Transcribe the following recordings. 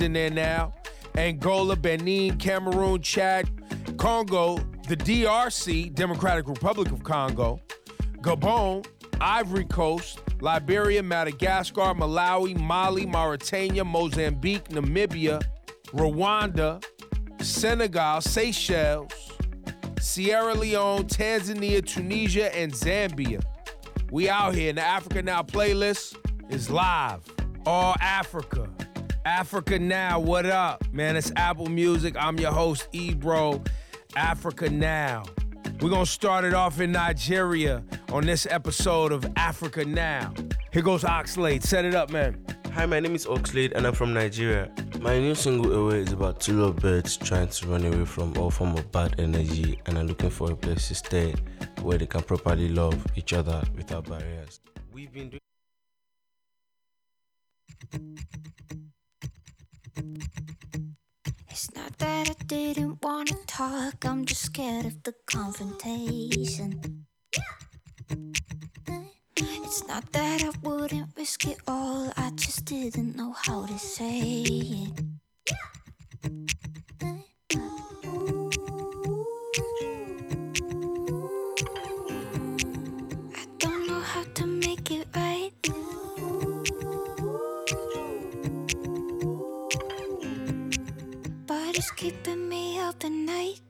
in there now. Angola, Benin, Cameroon, Chad, Congo, the DRC, Democratic Republic of Congo, Gabon, Ivory Coast, Liberia, Madagascar, Malawi, Mali, Mauritania, Mozambique, Namibia, Rwanda, Senegal, Seychelles, Sierra Leone, Tanzania, Tunisia, and Zambia. We out here, and the Africa Now playlist is live. All Africa. Africa Now, what up? Man, it's Apple Music. I'm your host, Ebro. Africa Now. We're gonna start it off in Nigeria on this episode of Africa Now. Here goes Oxlade. Set it up, man. Hi, my name is Oxlade and I'm from Nigeria. My new single Away is about two little birds trying to run away from all form of bad energy and are looking for a place to stay where they can properly love each other without barriers. We've been doing It's not that I didn't wanna talk, I'm just scared of the confrontation. It's not that I wouldn't risk it all, I just didn't know how to say it. Keeping me up at night.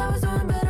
I was doing better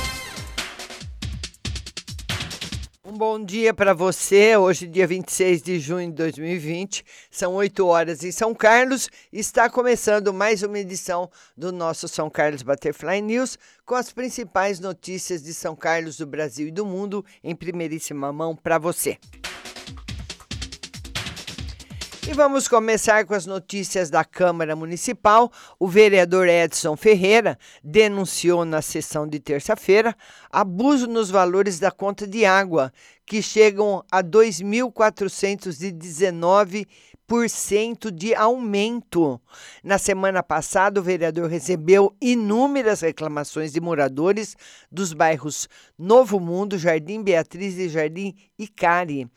dia para você. Hoje, dia 26 de junho de 2020, são 8 horas em São Carlos. Está começando mais uma edição do nosso São Carlos Butterfly News com as principais notícias de São Carlos, do Brasil e do mundo em primeiríssima mão para você. E vamos começar com as notícias da Câmara Municipal. O vereador Edson Ferreira denunciou na sessão de terça-feira abuso nos valores da conta de água, que chegam a R$ 2.419,00 3% de aumento. Na semana passada, o vereador recebeu inúmeras reclamações de moradores dos bairros Novo Mundo, Jardim Beatriz e Jardim Icari.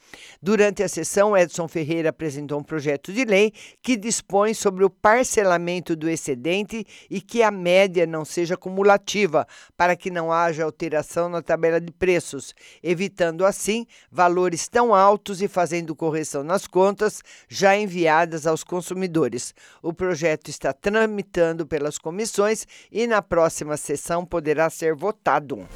Durante a sessão, Edson Ferreira apresentou um projeto de lei que dispõe sobre o parcelamento do excedente e que a média não seja cumulativa, para que não haja alteração na tabela de preços, evitando assim valores tão altos e fazendo correção nas contas já em enviadas aos consumidores. O projeto está tramitando pelas comissões e na próxima sessão poderá ser votado.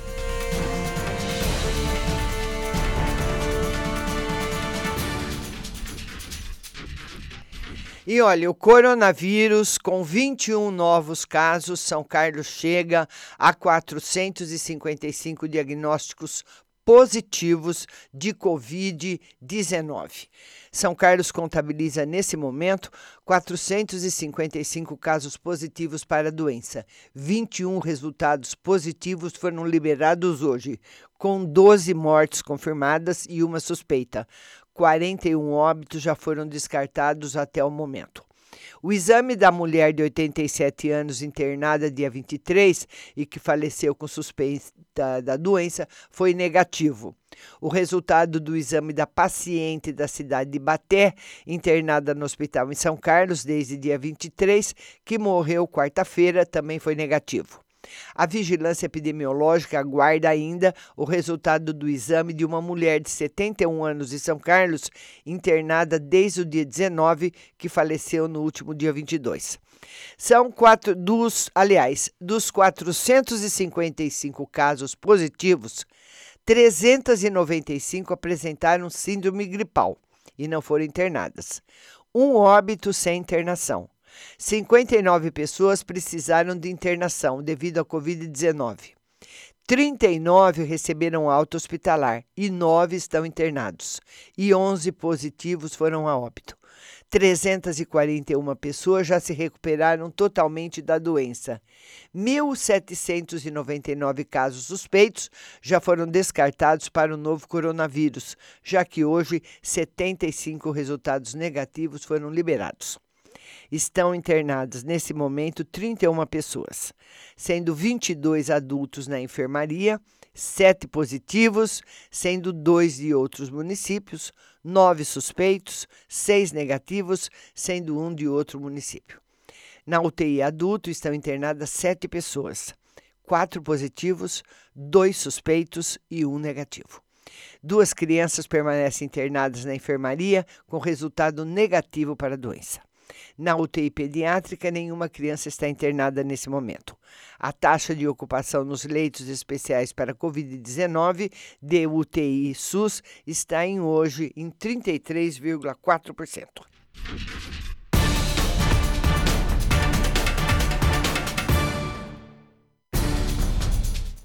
E olha, o coronavírus com 21 novos casos, São Carlos chega a 455 diagnósticos positivos de Covid-19. São Carlos contabiliza nesse momento 455 casos positivos para a doença. 21 resultados positivos foram liberados hoje, com 12 mortes confirmadas e uma suspeita. 41 óbitos já foram descartados até o momento. O exame da mulher de 87 anos internada dia 23 e que faleceu com suspeita da doença foi negativo. O resultado do exame da paciente da cidade de Baté, internada no hospital em São Carlos desde dia 23, que morreu quarta-feira, também foi negativo. A vigilância epidemiológica aguarda ainda o resultado do exame de uma mulher de 71 anos de São Carlos, internada desde o dia 19, que faleceu no último dia 22. São quatro dos, aliás, dos 455 casos positivos, 395 apresentaram síndrome gripal e não foram internadas. Um óbito sem internação. 59 pessoas precisaram de internação devido à Covid-19. 39 receberam alta hospitalar e 9 estão internados. E 11 positivos foram a óbito. 341 pessoas já se recuperaram totalmente da doença. 1.799 casos suspeitos já foram descartados para o novo coronavírus, já que hoje 75 resultados negativos foram liberados. Estão internadas nesse momento 31 pessoas, sendo 22 adultos na enfermaria, 7 positivos, sendo dois de outros municípios, nove suspeitos, seis negativos, sendo um de outro município. Na UTI adulto estão internadas sete pessoas, quatro positivos, dois suspeitos e um negativo. Duas crianças permanecem internadas na enfermaria com resultado negativo para a doença. Na UTI pediátrica, nenhuma criança está internada nesse momento. A taxa de ocupação nos leitos especiais para Covid-19 de UTI SUS está em hoje em 33,4%.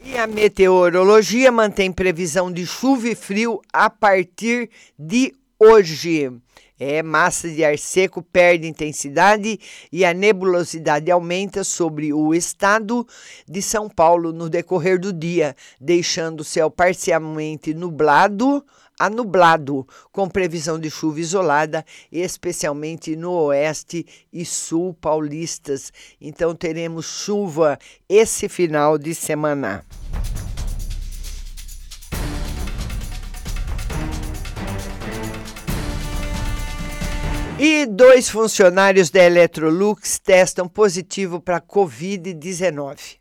E a meteorologia mantém previsão de chuva e frio a partir de hoje. É, massa de ar seco perde intensidade e a nebulosidade aumenta sobre o estado de São Paulo no decorrer do dia, deixando o céu parcialmente nublado a nublado, com previsão de chuva isolada, especialmente no oeste e sul paulistas. Então teremos chuva esse final de semana. E dois funcionários da Electrolux testam positivo para Covid-19.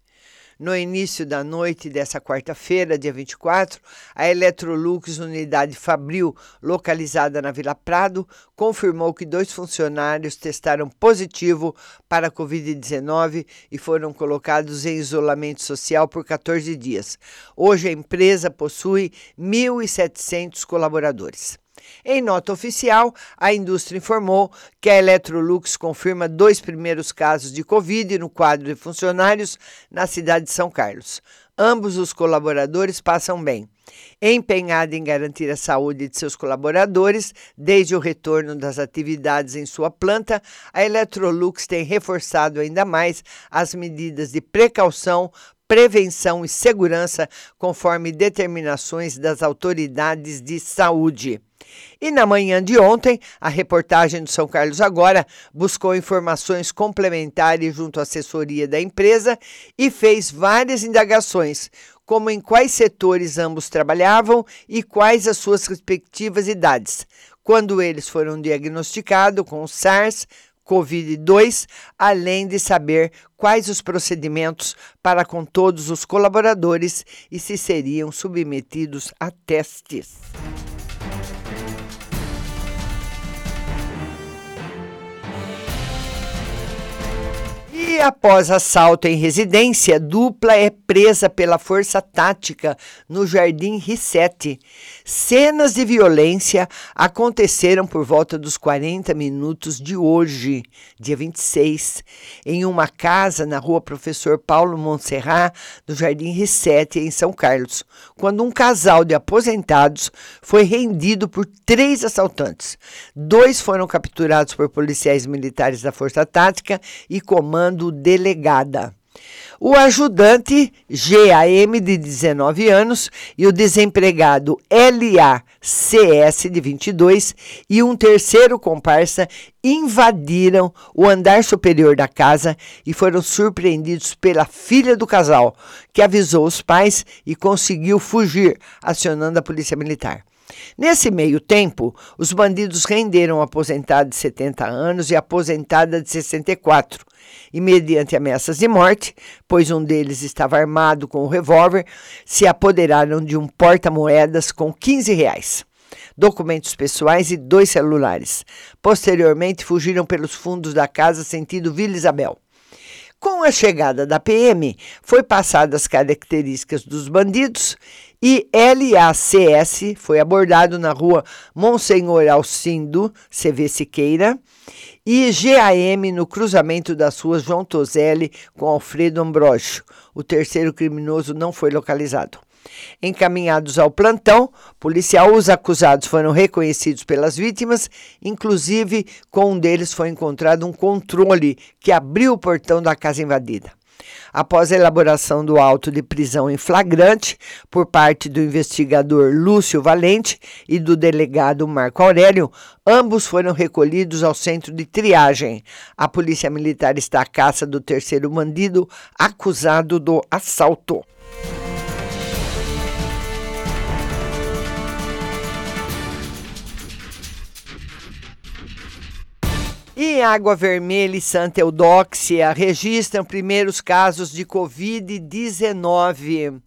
No início da noite dessa quarta-feira, dia 24, a Electrolux, unidade Fabril, localizada na Vila Prado, confirmou que dois funcionários testaram positivo para a Covid-19 e foram colocados em isolamento social por 14 dias. Hoje a empresa possui 1.700 colaboradores. Em nota oficial, a indústria informou que a Electrolux confirma dois primeiros casos de Covid no quadro de funcionários na cidade de São Carlos. Ambos os colaboradores passam bem. Empenhada em garantir a saúde de seus colaboradores, desde o retorno das atividades em sua planta, a Electrolux tem reforçado ainda mais as medidas de precaução prevenção e segurança, conforme determinações das autoridades de saúde. E na manhã de ontem, a reportagem do São Carlos Agora buscou informações complementares junto à assessoria da empresa e fez várias indagações, como em quais setores ambos trabalhavam e quais as suas respectivas idades, quando eles foram diagnosticados com SARS, Covid-2, além de saber quais os procedimentos para com todos os colaboradores e se seriam submetidos a testes. E após assalto em residência, dupla é presa pela força tática no Jardim Rissetti. Cenas de violência aconteceram por volta dos 40 minutos de hoje, dia 26, em uma casa na rua Professor Paulo Montserrat, no Jardim Rissetti, em São Carlos, quando um casal de aposentados foi rendido por três assaltantes. Dois foram capturados por policiais militares da Força Tática e comando do delegada. O ajudante GAM de 19 anos e o desempregado LACS de 22 e um terceiro comparsa invadiram o andar superior da casa e foram surpreendidos pela filha do casal, que avisou os pais e conseguiu fugir, acionando a polícia militar. Nesse meio tempo, os bandidos renderam um aposentado de 70 anos e aposentada de 64, e mediante ameaças de morte, pois um deles estava armado com um revólver, se apoderaram de um porta-moedas com 15 reais documentos pessoais e dois celulares. Posteriormente, fugiram pelos fundos da casa sentido Vila Isabel. Com a chegada da PM, foi passadas as características dos bandidos e LACS foi abordado na rua Monsenhor Alcindo, CV Siqueira, e GAM no cruzamento das ruas João Toselli com Alfredo Ambrosio. O terceiro criminoso não foi localizado. Encaminhados ao plantão policial, os acusados foram reconhecidos pelas vítimas, inclusive com um deles foi encontrado um controle que abriu o portão da casa invadida. Após a elaboração do auto de prisão em flagrante por parte do investigador Lúcio Valente e do delegado Marco Aurélio, ambos foram recolhidos ao centro de triagem. A Polícia Militar está à caça do terceiro bandido acusado do assalto. E Água Vermelha e Santa Eudóxia registram primeiros casos de Covid-19.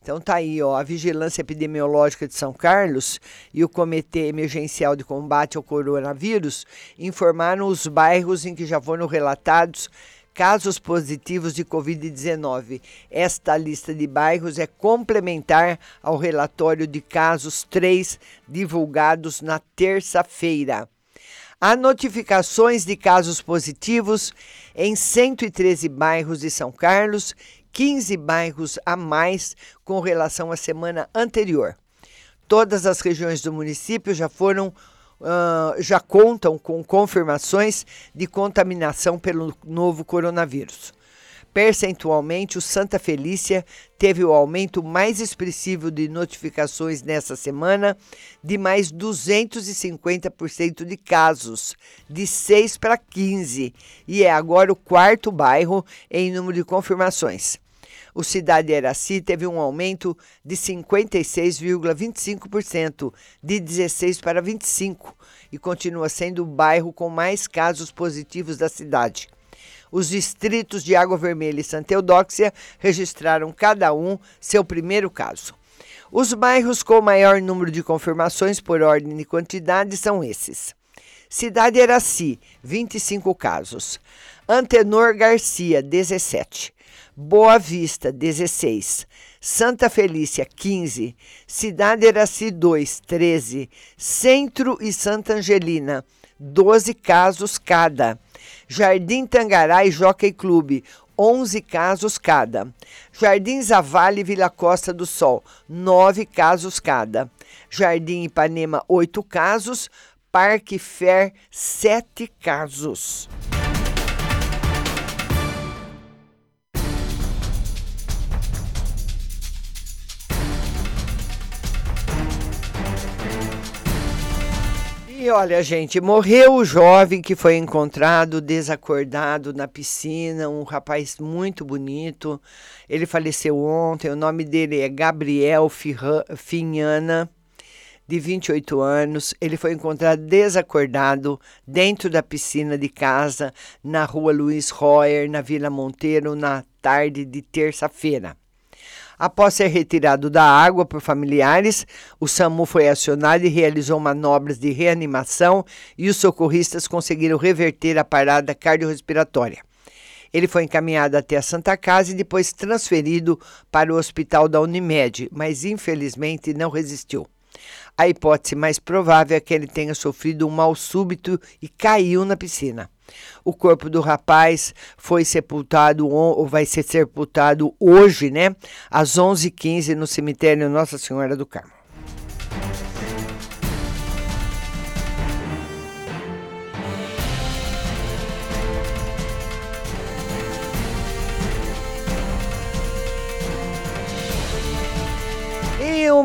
Então tá aí, ó, a Vigilância Epidemiológica de São Carlos e o Comitê Emergencial de Combate ao Coronavírus informaram os bairros em que já foram relatados casos positivos de Covid-19. Esta lista de bairros é complementar ao relatório de casos 3 divulgados na terça-feira. Há notificações de casos positivos em 113 bairros de São Carlos, 15 bairros a mais com relação à semana anterior. Todas as regiões do município já foram uh, já contam com confirmações de contaminação pelo novo coronavírus. Percentualmente, o Santa Felícia teve o aumento mais expressivo de notificações nessa semana, de mais 250% de casos, de 6 para 15, e é agora o quarto bairro em número de confirmações. O Cidade Eraci teve um aumento de 56,25%, de 16 para 25, e continua sendo o bairro com mais casos positivos da cidade. Os distritos de Água Vermelha e Santa Eudóxia registraram cada um seu primeiro caso. Os bairros com maior número de confirmações por ordem de quantidade são esses: Cidade Eraci, 25 casos. Antenor Garcia, 17. Boa Vista, 16. Santa Felícia, 15. Cidade Eraci 2, 13. Centro e Santa Angelina, 12 casos cada. Jardim Tangará e Jockey Clube, 11 casos cada. Jardim Zavale e Vila Costa do Sol, 9 casos cada. Jardim Ipanema, 8 casos. Parque Fer, 7 casos. E olha, gente, morreu o jovem que foi encontrado desacordado na piscina, um rapaz muito bonito. Ele faleceu ontem, o nome dele é Gabriel Finhana, de 28 anos. Ele foi encontrado desacordado dentro da piscina de casa na rua Luiz Royer, na Vila Monteiro, na tarde de terça-feira. Após ser retirado da água por familiares, o SAMU foi acionado e realizou manobras de reanimação e os socorristas conseguiram reverter a parada cardiorrespiratória. Ele foi encaminhado até a Santa Casa e depois transferido para o hospital da Unimed, mas infelizmente não resistiu. A hipótese mais provável é que ele tenha sofrido um mal súbito e caiu na piscina. O corpo do rapaz foi sepultado, ou vai ser sepultado hoje, né? Às 11h15 no cemitério Nossa Senhora do Carmo.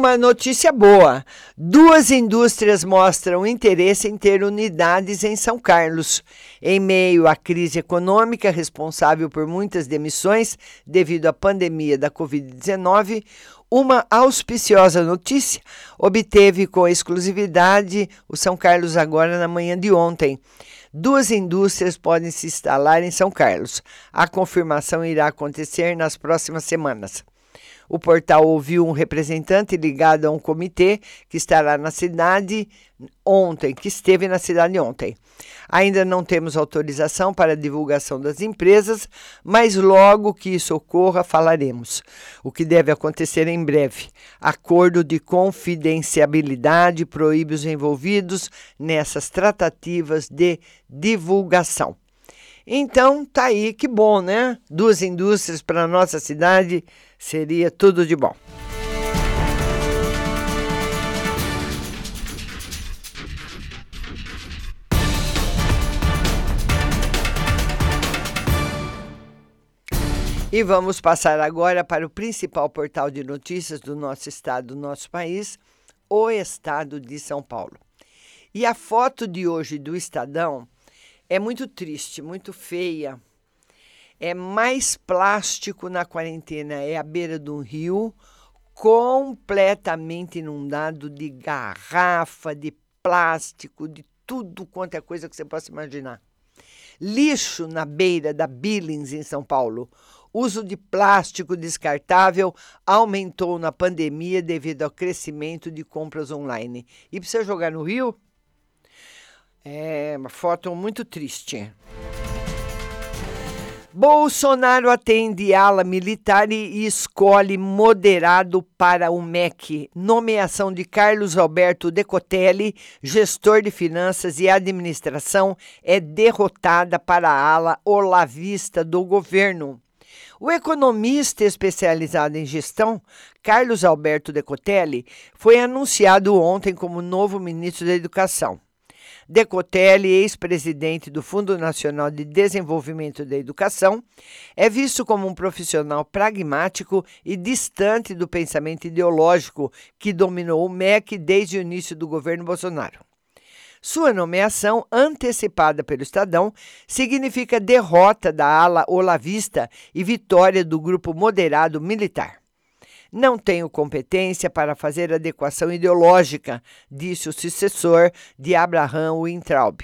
Uma notícia boa: duas indústrias mostram interesse em ter unidades em São Carlos. Em meio à crise econômica responsável por muitas demissões devido à pandemia da Covid-19, uma auspiciosa notícia obteve com exclusividade o São Carlos agora na manhã de ontem. Duas indústrias podem se instalar em São Carlos. A confirmação irá acontecer nas próximas semanas. O portal ouviu um representante ligado a um comitê que estará na cidade ontem, que esteve na cidade ontem. Ainda não temos autorização para divulgação das empresas, mas logo que isso ocorra, falaremos. O que deve acontecer em breve. Acordo de confidencialidade proíbe os envolvidos nessas tratativas de divulgação. Então, tá aí, que bom, né? Duas indústrias para nossa cidade seria tudo de bom. E vamos passar agora para o principal portal de notícias do nosso estado, do nosso país, o Estado de São Paulo. E a foto de hoje do Estadão é muito triste, muito feia. É mais plástico na quarentena, é à beira de um rio, completamente inundado de garrafa, de plástico, de tudo quanto é coisa que você possa imaginar. Lixo na beira da Billings, em São Paulo. Uso de plástico descartável aumentou na pandemia devido ao crescimento de compras online. E precisa jogar no rio? É uma foto muito triste. Bolsonaro atende ala militar e escolhe moderado para o MEC. Nomeação de Carlos Alberto Decotelli, gestor de finanças e administração, é derrotada para a ala olavista do governo. O economista especializado em gestão, Carlos Alberto Decotelli, foi anunciado ontem como novo ministro da Educação. Decotelli, ex-presidente do Fundo Nacional de Desenvolvimento da Educação, é visto como um profissional pragmático e distante do pensamento ideológico que dominou o MEC desde o início do governo Bolsonaro. Sua nomeação, antecipada pelo Estadão, significa derrota da ala olavista e vitória do grupo moderado militar. Não tenho competência para fazer adequação ideológica, disse o sucessor de Abraham Weintraub.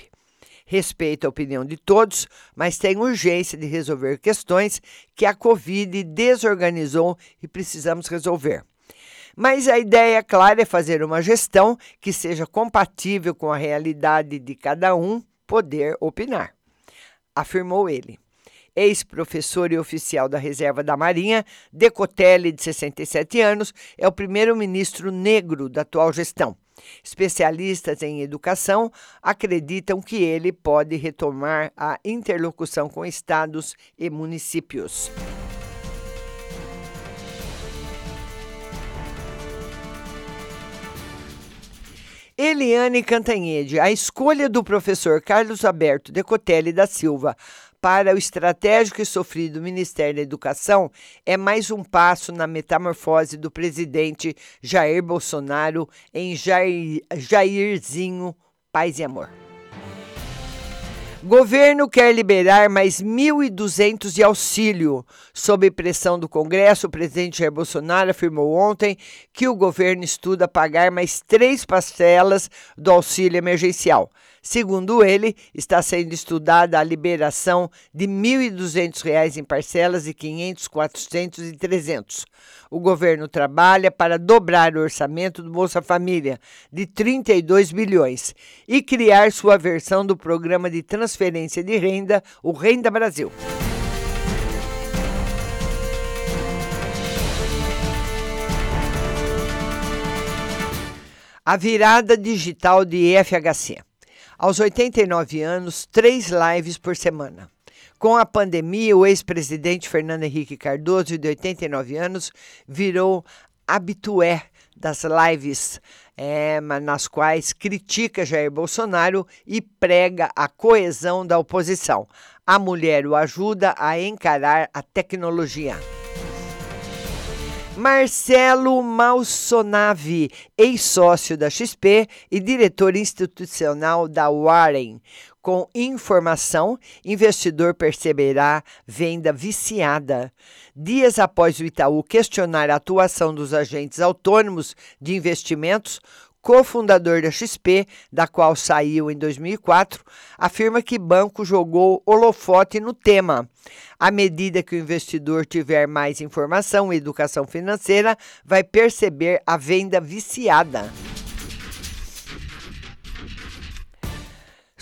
Respeito a opinião de todos, mas tem urgência de resolver questões que a Covid desorganizou e precisamos resolver. Mas a ideia clara é fazer uma gestão que seja compatível com a realidade de cada um poder opinar, afirmou ele ex-professor e oficial da Reserva da Marinha, Decotelli, de 67 anos, é o primeiro-ministro negro da atual gestão. Especialistas em educação acreditam que ele pode retomar a interlocução com estados e municípios. Eliane Cantanhede, a escolha do professor Carlos Alberto Decotelli da Silva para o estratégico e sofrido Ministério da Educação é mais um passo na metamorfose do presidente Jair Bolsonaro em Jair, Jairzinho Paz e Amor. Governo quer liberar mais 1.200 de auxílio. Sob pressão do Congresso, o presidente Jair Bolsonaro afirmou ontem que o governo estuda pagar mais três parcelas do auxílio emergencial. Segundo ele, está sendo estudada a liberação de R$ 1.200 em parcelas de 500, 400 e 300. O governo trabalha para dobrar o orçamento do Bolsa Família, de 32 bilhões, e criar sua versão do programa de transferência de renda, o Renda Brasil. A virada digital de FHc. Aos 89 anos, três lives por semana. Com a pandemia, o ex-presidente Fernando Henrique Cardoso, de 89 anos, virou habitué das lives é, nas quais critica Jair Bolsonaro e prega a coesão da oposição. A mulher o ajuda a encarar a tecnologia. Marcelo Malsonavi, ex-sócio da XP e diretor institucional da Warren. Com informação, investidor perceberá venda viciada. Dias após o Itaú questionar a atuação dos agentes autônomos de investimentos, cofundador da XP, da qual saiu em 2004, afirma que banco jogou holofote no tema. À medida que o investidor tiver mais informação e educação financeira, vai perceber a venda viciada.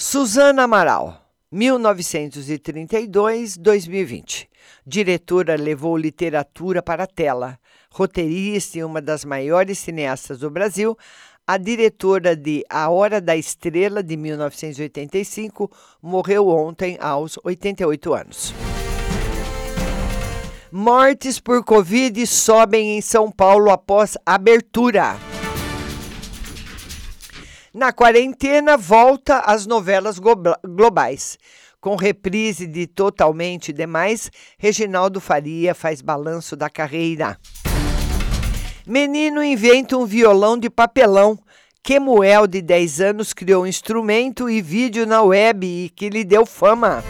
Suzana Amaral, 1932-2020. Diretora levou literatura para a tela. Roteirista e uma das maiores cineastas do Brasil, a diretora de A Hora da Estrela, de 1985, morreu ontem aos 88 anos. Mortes por Covid sobem em São Paulo após abertura. Na quarentena, volta às novelas globais. Com reprise de Totalmente Demais, Reginaldo Faria faz balanço da carreira. Menino inventa um violão de papelão. Kemuel, de 10 anos, criou um instrumento e vídeo na web e que lhe deu fama.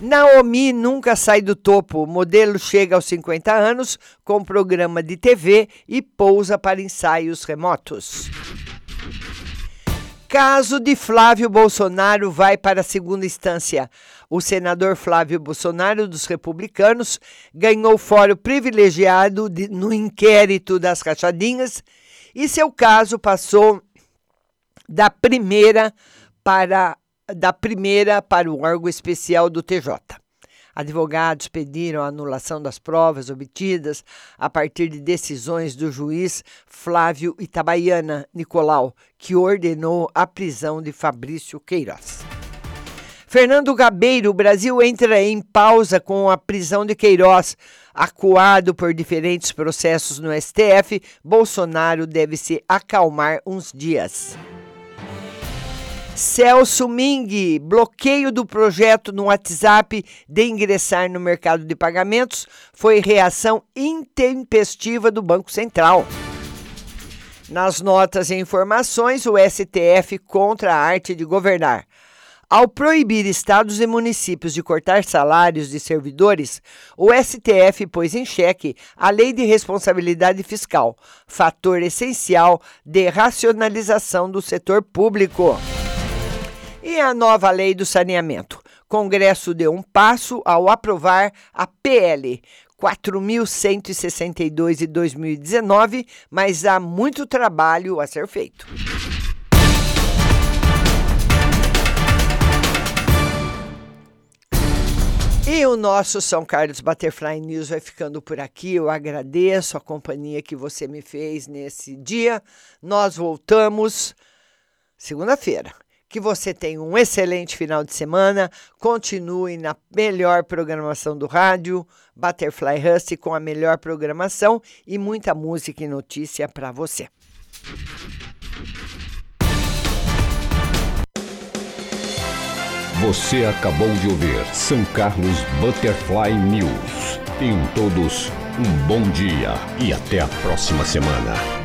Naomi nunca sai do topo. O modelo chega aos 50 anos com programa de TV e pousa para ensaios remotos. Caso de Flávio Bolsonaro vai para a segunda instância. O senador Flávio Bolsonaro, dos republicanos, ganhou fórum privilegiado de, no inquérito das rachadinhas e seu caso passou da primeira para, da primeira para o órgão especial do TJ. Advogados pediram a anulação das provas obtidas a partir de decisões do juiz Flávio Itabaiana Nicolau, que ordenou a prisão de Fabrício Queiroz. Fernando Gabeiro, o Brasil entra em pausa com a prisão de Queiroz. Acuado por diferentes processos no STF, Bolsonaro deve se acalmar uns dias. Celso Ming, bloqueio do projeto no WhatsApp de ingressar no mercado de pagamentos foi reação intempestiva do Banco Central. Nas notas e informações, o STF contra a arte de governar. Ao proibir estados e municípios de cortar salários de servidores, o STF pôs em xeque a Lei de Responsabilidade Fiscal, fator essencial de racionalização do setor público. E a nova lei do saneamento? Congresso deu um passo ao aprovar a PL 4.162 de 2019, mas há muito trabalho a ser feito. E o nosso São Carlos Butterfly News vai ficando por aqui. Eu agradeço a companhia que você me fez nesse dia. Nós voltamos segunda-feira. Que você tenha um excelente final de semana. Continue na melhor programação do rádio, Butterfly Hust, com a melhor programação e muita música e notícia para você. Você acabou de ouvir São Carlos Butterfly News. Tenham todos um bom dia e até a próxima semana.